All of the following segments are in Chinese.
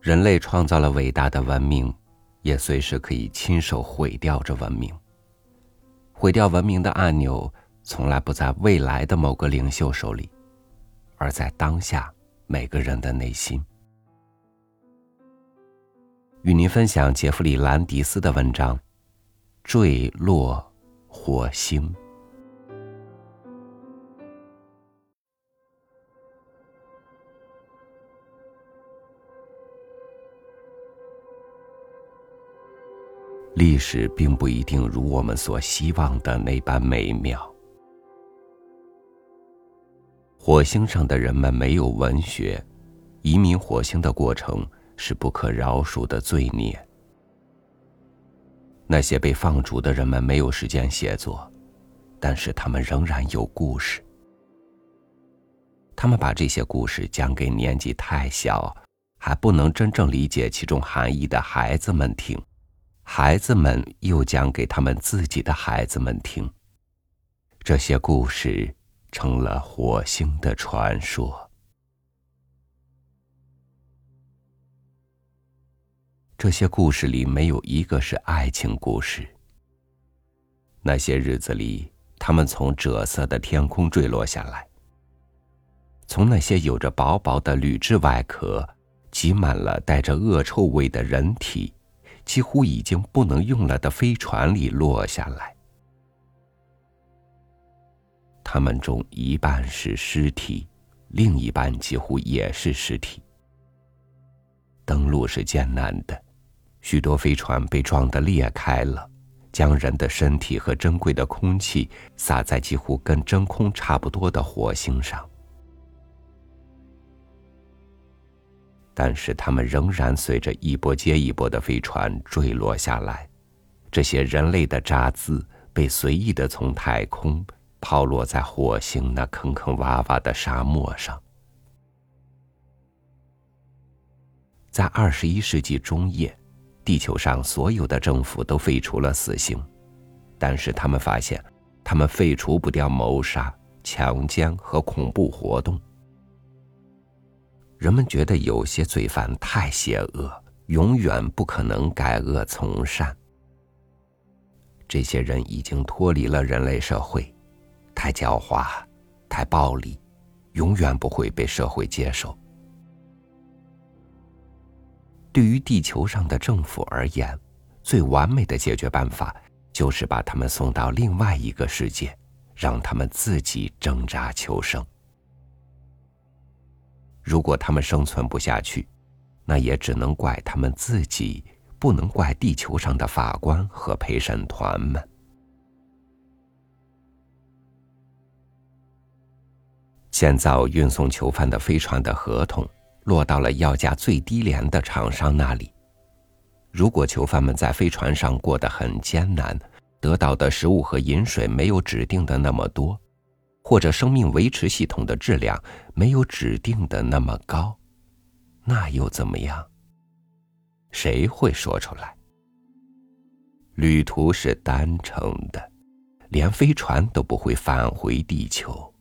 人类创造了伟大的文明，也随时可以亲手毁掉这文明。毁掉文明的按钮，从来不在未来的某个领袖手里，而在当下每个人的内心。与您分享杰弗里·兰迪斯的文章《坠落火星》。历史并不一定如我们所希望的那般美妙。火星上的人们没有文学，移民火星的过程是不可饶恕的罪孽。那些被放逐的人们没有时间写作，但是他们仍然有故事。他们把这些故事讲给年纪太小，还不能真正理解其中含义的孩子们听。孩子们又讲给他们自己的孩子们听。这些故事成了火星的传说。这些故事里没有一个是爱情故事。那些日子里，他们从赭色的天空坠落下来，从那些有着薄薄的铝制外壳、挤满了带着恶臭味的人体。几乎已经不能用了的飞船里落下来，他们中一半是尸体，另一半几乎也是尸体。登陆是艰难的，许多飞船被撞得裂开了，将人的身体和珍贵的空气洒在几乎跟真空差不多的火星上。但是他们仍然随着一波接一波的飞船坠落下来，这些人类的渣滓被随意的从太空抛落在火星那坑坑洼洼的沙漠上。在二十一世纪中叶，地球上所有的政府都废除了死刑，但是他们发现，他们废除不掉谋杀、强奸和恐怖活动。人们觉得有些罪犯太邪恶，永远不可能改恶从善。这些人已经脱离了人类社会，太狡猾，太暴力，永远不会被社会接受。对于地球上的政府而言，最完美的解决办法就是把他们送到另外一个世界，让他们自己挣扎求生。如果他们生存不下去，那也只能怪他们自己，不能怪地球上的法官和陪审团们。建造运送囚犯的飞船的合同落到了要价最低廉的厂商那里。如果囚犯们在飞船上过得很艰难，得到的食物和饮水没有指定的那么多。或者生命维持系统的质量没有指定的那么高，那又怎么样？谁会说出来？旅途是单程的，连飞船都不会返回地球。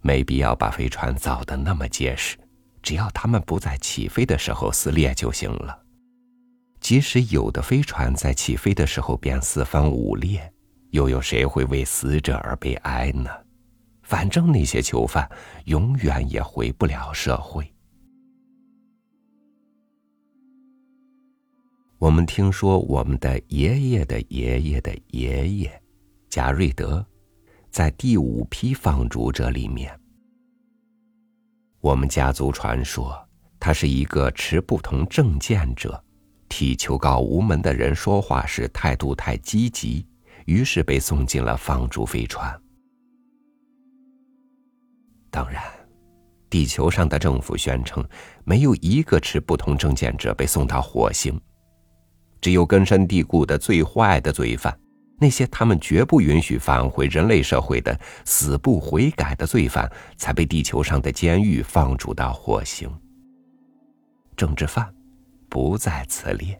没必要把飞船造的那么结实，只要他们不在起飞的时候撕裂就行了。即使有的飞船在起飞的时候便四分五裂。又有谁会为死者而悲哀呢？反正那些囚犯永远也回不了社会。我们听说我们的爷爷的爷爷的爷爷，贾瑞德，在第五批放逐者里面。我们家族传说他是一个持不同政见者，替求告无门的人说话时态度太积极。于是被送进了放逐飞船。当然，地球上的政府宣称，没有一个持不同政见者被送到火星，只有根深蒂固的最坏的罪犯，那些他们绝不允许返回人类社会的死不悔改的罪犯，才被地球上的监狱放逐到火星。政治犯不在此列。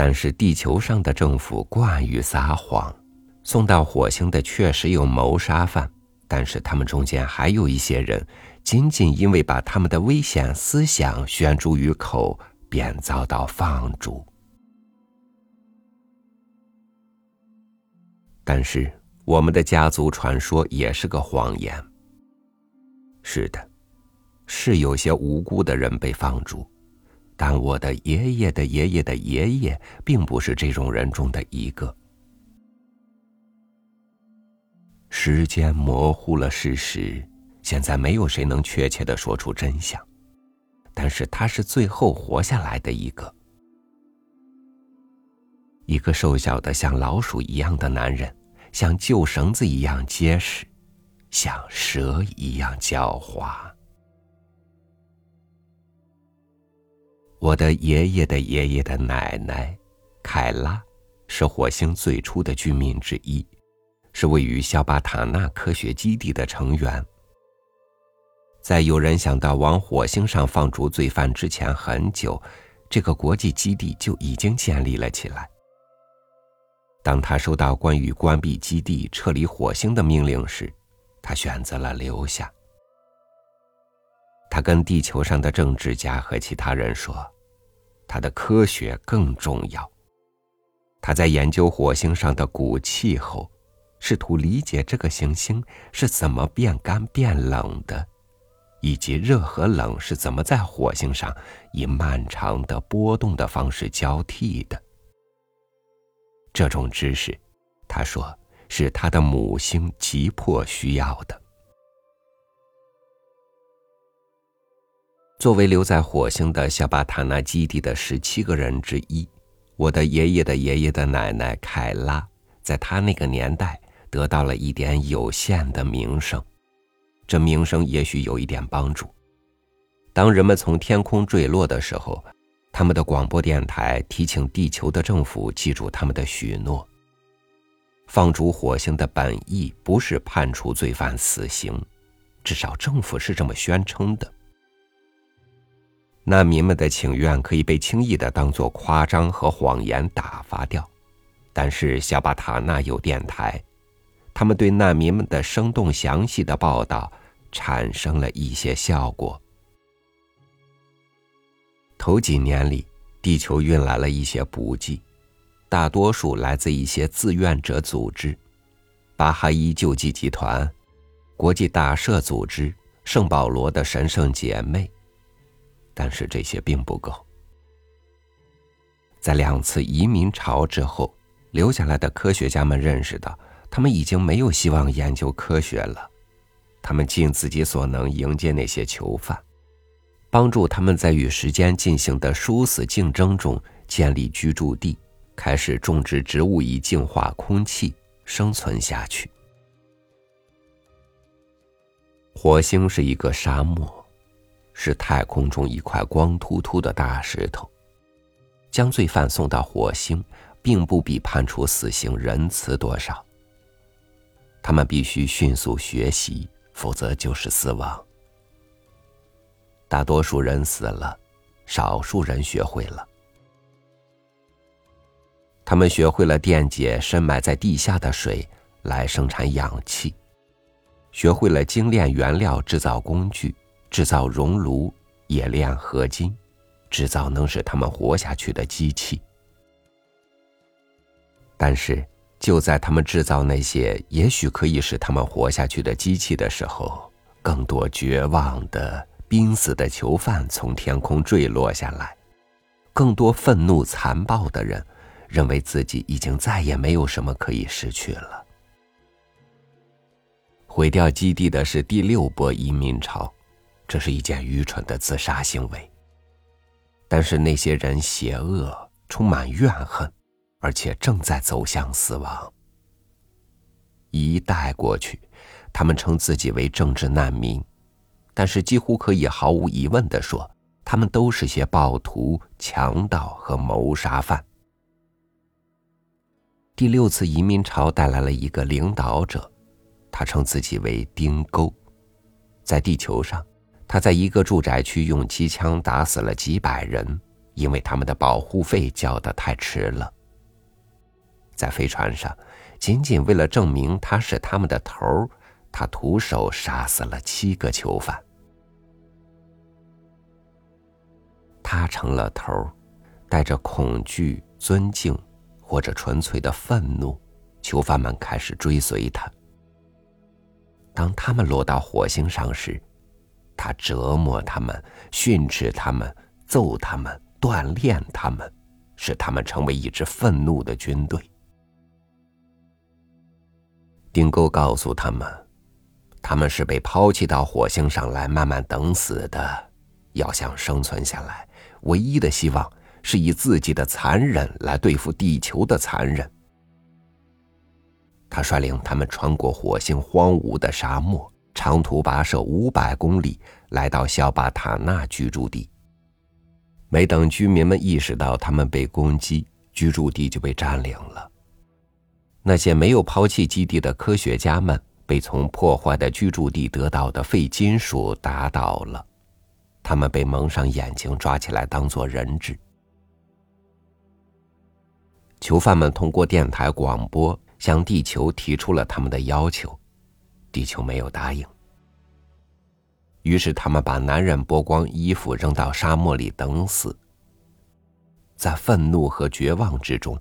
但是地球上的政府惯于撒谎，送到火星的确实有谋杀犯，但是他们中间还有一些人，仅仅因为把他们的危险思想宣诸于口，便遭到放逐。但是我们的家族传说也是个谎言。是的，是有些无辜的人被放逐，但我的爷爷的爷爷的爷爷并不是这种人中的一个。时间模糊了事实，现在没有谁能确切的说出真相。但是他是最后活下来的一个，一个瘦小的像老鼠一样的男人，像旧绳子一样结实，像蛇一样狡猾。我的爷爷的爷爷的奶奶，凯拉，是火星最初的居民之一。是位于肖巴塔纳科学基地的成员。在有人想到往火星上放逐罪犯之前很久，这个国际基地就已经建立了起来。当他收到关于关闭基地、撤离火星的命令时，他选择了留下。他跟地球上的政治家和其他人说：“他的科学更重要。”他在研究火星上的古气候。试图理解这个行星是怎么变干变冷的，以及热和冷是怎么在火星上以漫长的波动的方式交替的。这种知识，他说是他的母星急迫需要的。作为留在火星的小巴塔纳基地的十七个人之一，我的爷爷的爷爷的奶奶凯拉，在他那个年代。得到了一点有限的名声，这名声也许有一点帮助。当人们从天空坠落的时候，他们的广播电台提醒地球的政府记住他们的许诺。放逐火星的本意不是判处罪犯死刑，至少政府是这么宣称的。难民们的请愿可以被轻易的当作夸张和谎言打发掉，但是小巴塔纳有电台。他们对难民们的生动详细的报道产生了一些效果。头几年里，地球运来了一些补给，大多数来自一些志愿者组织、巴哈伊救济集团、国际大赦组织、圣保罗的神圣姐妹。但是这些并不够。在两次移民潮之后，留下来的科学家们认识到。他们已经没有希望研究科学了，他们尽自己所能迎接那些囚犯，帮助他们在与时间进行的殊死竞争中建立居住地，开始种植植物以净化空气，生存下去。火星是一个沙漠，是太空中一块光秃秃的大石头。将罪犯送到火星，并不比判处死刑仁慈多少。他们必须迅速学习，否则就是死亡。大多数人死了，少数人学会了。他们学会了电解深埋在地下的水来生产氧气，学会了精炼原料制造工具，制造熔炉、冶炼合金，制造能使他们活下去的机器。但是。就在他们制造那些也许可以使他们活下去的机器的时候，更多绝望的、濒死的囚犯从天空坠落下来，更多愤怒残暴的人认为自己已经再也没有什么可以失去了。毁掉基地的是第六波移民潮，这是一件愚蠢的自杀行为。但是那些人邪恶，充满怨恨。而且正在走向死亡。一代过去，他们称自己为政治难民，但是几乎可以毫无疑问的说，他们都是些暴徒、强盗和谋杀犯。第六次移民潮带来了一个领导者，他称自己为丁沟，在地球上，他在一个住宅区用机枪打死了几百人，因为他们的保护费交的太迟了。在飞船上，仅仅为了证明他是他们的头儿，他徒手杀死了七个囚犯。他成了头儿，带着恐惧、尊敬，或者纯粹的愤怒，囚犯们开始追随他。当他们落到火星上时，他折磨他们，训斥他们，揍他们，锻炼他们，使他们成为一支愤怒的军队。丁沟告诉他们，他们是被抛弃到火星上来慢慢等死的，要想生存下来。唯一的希望是以自己的残忍来对付地球的残忍。他率领他们穿过火星荒芜的沙漠，长途跋涉五百公里，来到肖巴塔纳居住地。没等居民们意识到他们被攻击，居住地就被占领了。那些没有抛弃基地的科学家们，被从破坏的居住地得到的废金属打倒了。他们被蒙上眼睛，抓起来当做人质。囚犯们通过电台广播向地球提出了他们的要求，地球没有答应。于是他们把男人剥光衣服扔到沙漠里等死。在愤怒和绝望之中，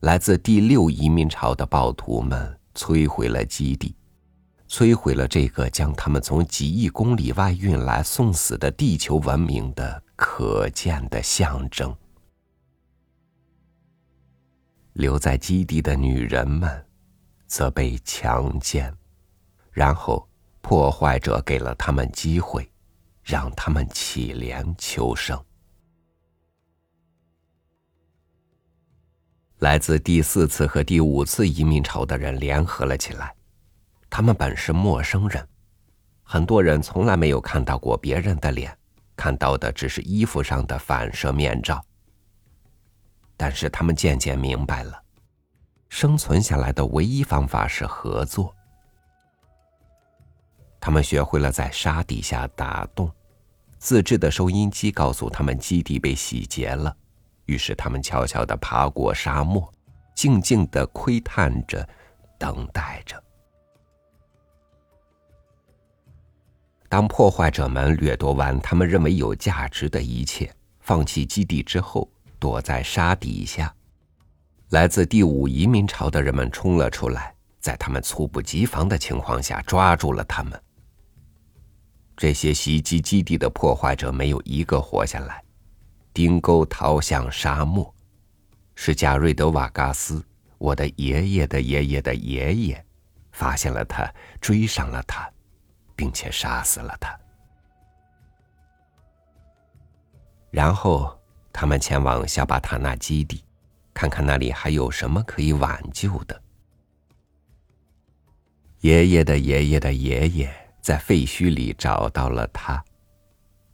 来自第六移民潮的暴徒们摧毁了基地。摧毁了这个将他们从几亿公里外运来送死的地球文明的可见的象征。留在基地的女人们，则被强奸，然后破坏者给了他们机会，让他们乞怜求生。来自第四次和第五次移民潮的人联合了起来。他们本是陌生人，很多人从来没有看到过别人的脸，看到的只是衣服上的反射面罩。但是他们渐渐明白了，生存下来的唯一方法是合作。他们学会了在沙底下打洞，自制的收音机告诉他们基地被洗劫了，于是他们悄悄的爬过沙漠，静静的窥探着，等待着。当破坏者们掠夺完他们认为有价值的一切，放弃基地之后，躲在沙底下，来自第五移民潮的人们冲了出来，在他们猝不及防的情况下抓住了他们。这些袭击基地的破坏者没有一个活下来。丁沟逃向沙漠，是贾瑞德·瓦嘎斯，我的爷爷的爷爷的爷爷，发现了他，追上了他。并且杀死了他。然后他们前往小巴塔纳基地，看看那里还有什么可以挽救的。爷爷的爷爷的爷爷在废墟里找到了他，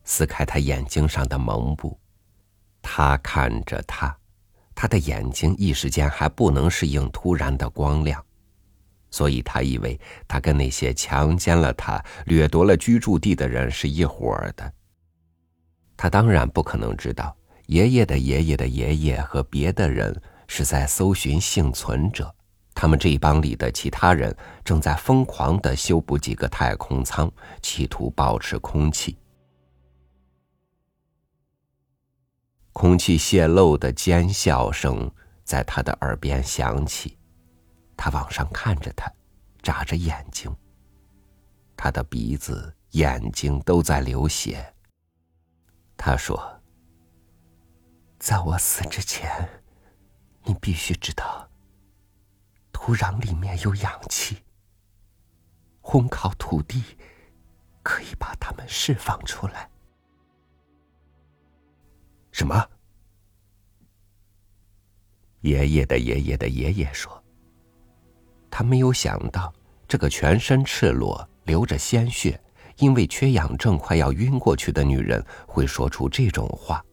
撕开他眼睛上的蒙布，他看着他，他的眼睛一时间还不能适应突然的光亮。所以他以为他跟那些强奸了他、掠夺了居住地的人是一伙的。他当然不可能知道，爷爷的爷爷的爷爷和别的人是在搜寻幸存者。他们这一帮里的其他人正在疯狂的修补几个太空舱，企图保持空气。空气泄漏的尖笑声在他的耳边响起。他往上看着他，眨着眼睛。他的鼻子、眼睛都在流血。他说：“在我死之前，你必须知道，土壤里面有氧气。烘烤土地可以把它们释放出来。”什么？爷爷的爷爷的爷爷说。他没有想到，这个全身赤裸、流着鲜血、因为缺氧症快要晕过去的女人会说出这种话。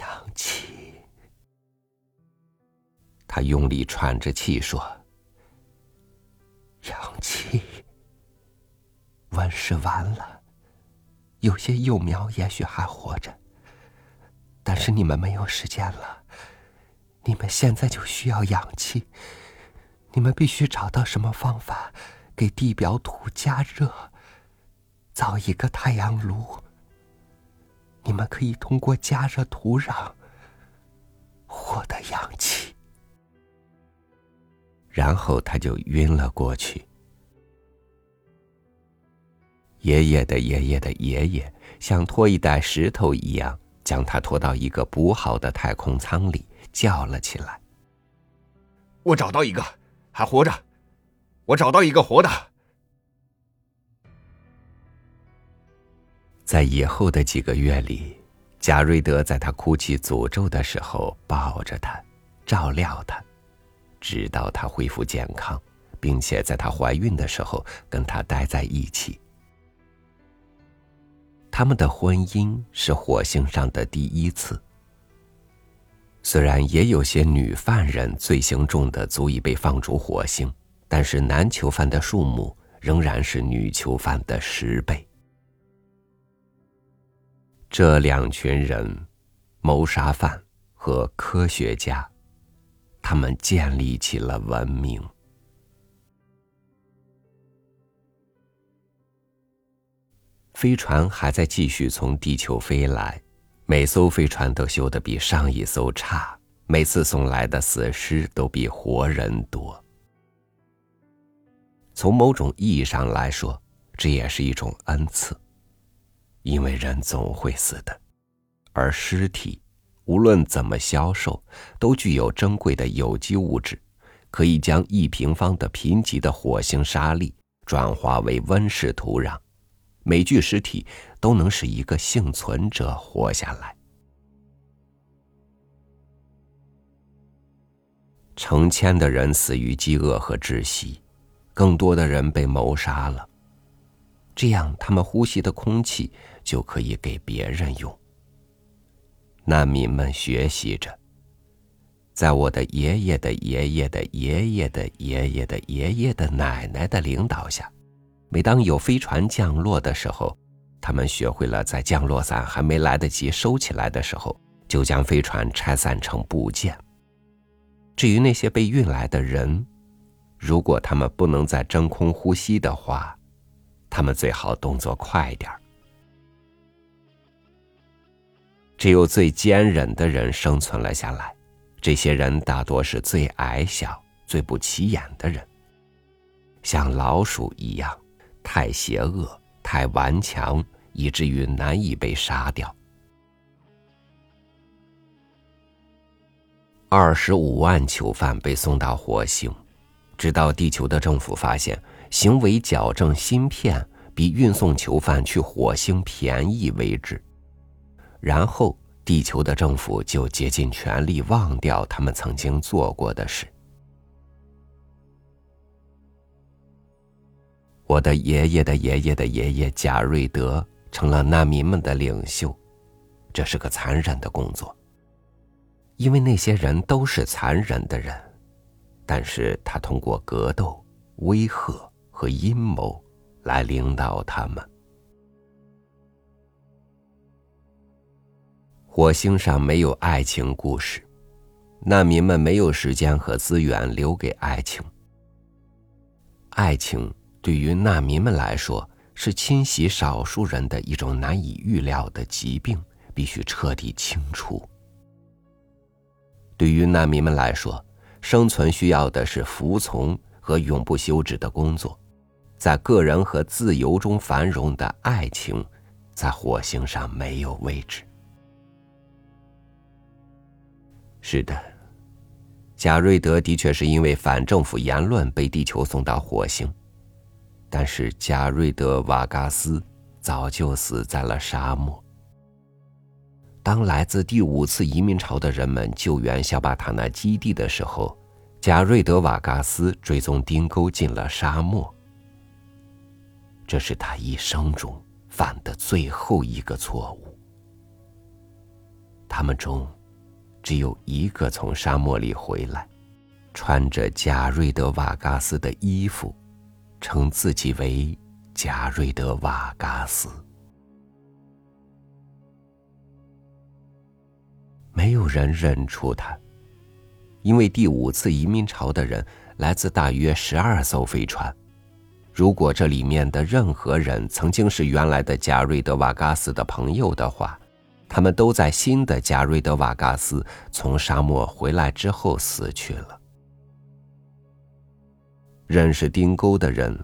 氧气，他用力喘着气说：“氧气，温室完了，有些幼苗也许还活着，但是你们没有时间了。”你们现在就需要氧气，你你们必须找到什么方法，给地表土加热，造一个太阳炉。你们可以通过加热土壤然后他就晕了过去。爷爷的爷爷的爷爷像拖一袋石头一样，将他拖到一个补好的太空舱里，叫了起来：“我找到一个，还活着！我找到一个活的。”在以后的几个月里，贾瑞德在他哭泣诅咒的时候抱着他，照料他，直到她恢复健康，并且在她怀孕的时候跟她待在一起。他们的婚姻是火星上的第一次。虽然也有些女犯人罪行重的足以被放逐火星，但是男囚犯的数目仍然是女囚犯的十倍。这两群人，谋杀犯和科学家，他们建立起了文明。飞船还在继续从地球飞来，每艘飞船都修得比上一艘差，每次送来的死尸都比活人多。从某种意义上来说，这也是一种恩赐。因为人总会死的，而尸体无论怎么销售，都具有珍贵的有机物质，可以将一平方的贫瘠的火星沙粒转化为温室土壤。每具尸体都能使一个幸存者活下来。成千的人死于饥饿和窒息，更多的人被谋杀了。这样，他们呼吸的空气就可以给别人用。难民们学习着，在我的爷爷的爷爷的爷爷的爷爷的爷爷的奶奶的领导下，每当有飞船降落的时候，他们学会了在降落伞还没来得及收起来的时候，就将飞船拆散成部件。至于那些被运来的人，如果他们不能在真空呼吸的话，他们最好动作快点只有最坚忍的人生存了下来，这些人大多是最矮小、最不起眼的人，像老鼠一样，太邪恶、太顽强，以至于难以被杀掉。二十五万囚犯被送到火星，直到地球的政府发现。行为矫正芯片比运送囚犯去火星便宜为止，然后地球的政府就竭尽全力忘掉他们曾经做过的事。我的爷爷的爷爷的爷爷贾瑞德成了难民们的领袖，这是个残忍的工作，因为那些人都是残忍的人，但是他通过格斗、威吓。和阴谋来领导他们。火星上没有爱情故事，难民们没有时间和资源留给爱情。爱情对于难民们来说是侵袭少数人的一种难以预料的疾病，必须彻底清除。对于难民们来说，生存需要的是服从和永不休止的工作。在个人和自由中繁荣的爱情，在火星上没有位置。是的，贾瑞德的确是因为反政府言论被地球送到火星，但是贾瑞德·瓦嘎斯早就死在了沙漠。当来自第五次移民潮的人们救援小巴塔纳基地的时候，贾瑞德·瓦嘎斯追踪钉钩进了沙漠。这是他一生中犯的最后一个错误。他们中，只有一个从沙漠里回来，穿着贾瑞德瓦嘎斯的衣服，称自己为贾瑞德瓦嘎斯。没有人认出他，因为第五次移民潮的人来自大约十二艘飞船。如果这里面的任何人曾经是原来的贾瑞德瓦嘎斯的朋友的话，他们都在新的加瑞德瓦嘎斯从沙漠回来之后死去了。认识丁沟的人，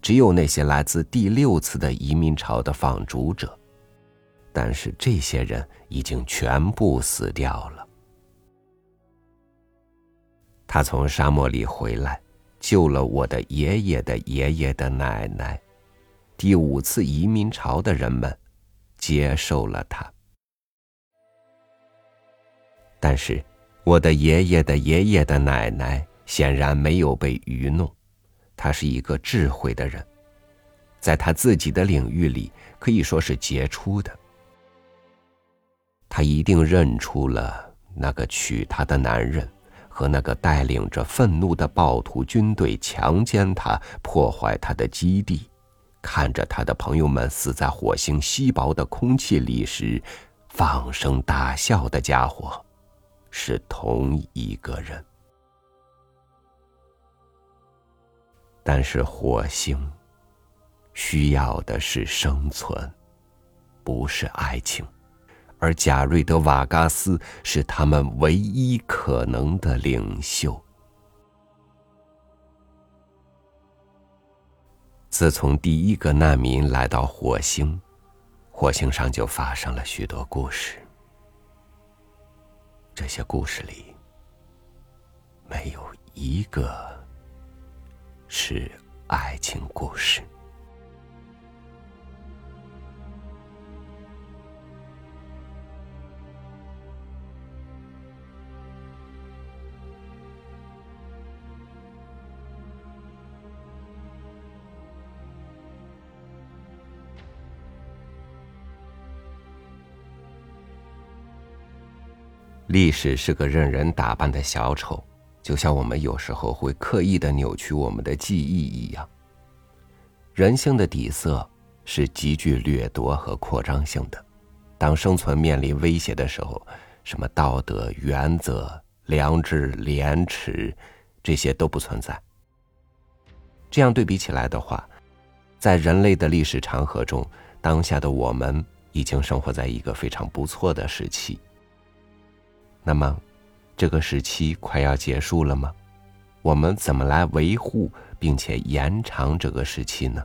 只有那些来自第六次的移民潮的放逐者，但是这些人已经全部死掉了。他从沙漠里回来。救了我的爷爷的爷爷的奶奶，第五次移民潮的人们接受了他。但是，我的爷爷的爷爷的奶奶显然没有被愚弄，他是一个智慧的人，在他自己的领域里可以说是杰出的。他一定认出了那个娶她的男人。和那个带领着愤怒的暴徒军队强奸他、破坏他的基地，看着他的朋友们死在火星稀薄的空气里时，放声大笑的家伙，是同一个人。但是火星需要的是生存，不是爱情。而贾瑞德瓦嘎斯是他们唯一可能的领袖。自从第一个难民来到火星，火星上就发生了许多故事。这些故事里，没有一个是爱情故事。历史是个任人打扮的小丑，就像我们有时候会刻意的扭曲我们的记忆一样。人性的底色是极具掠夺和扩张性的。当生存面临威胁的时候，什么道德原则、良知、廉耻，这些都不存在。这样对比起来的话，在人类的历史长河中，当下的我们已经生活在一个非常不错的时期。那么，这个时期快要结束了吗？我们怎么来维护并且延长这个时期呢？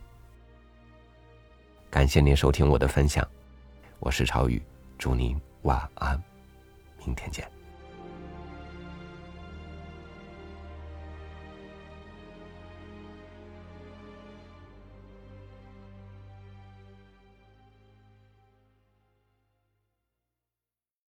感谢您收听我的分享，我是超宇，祝您晚安，明天见。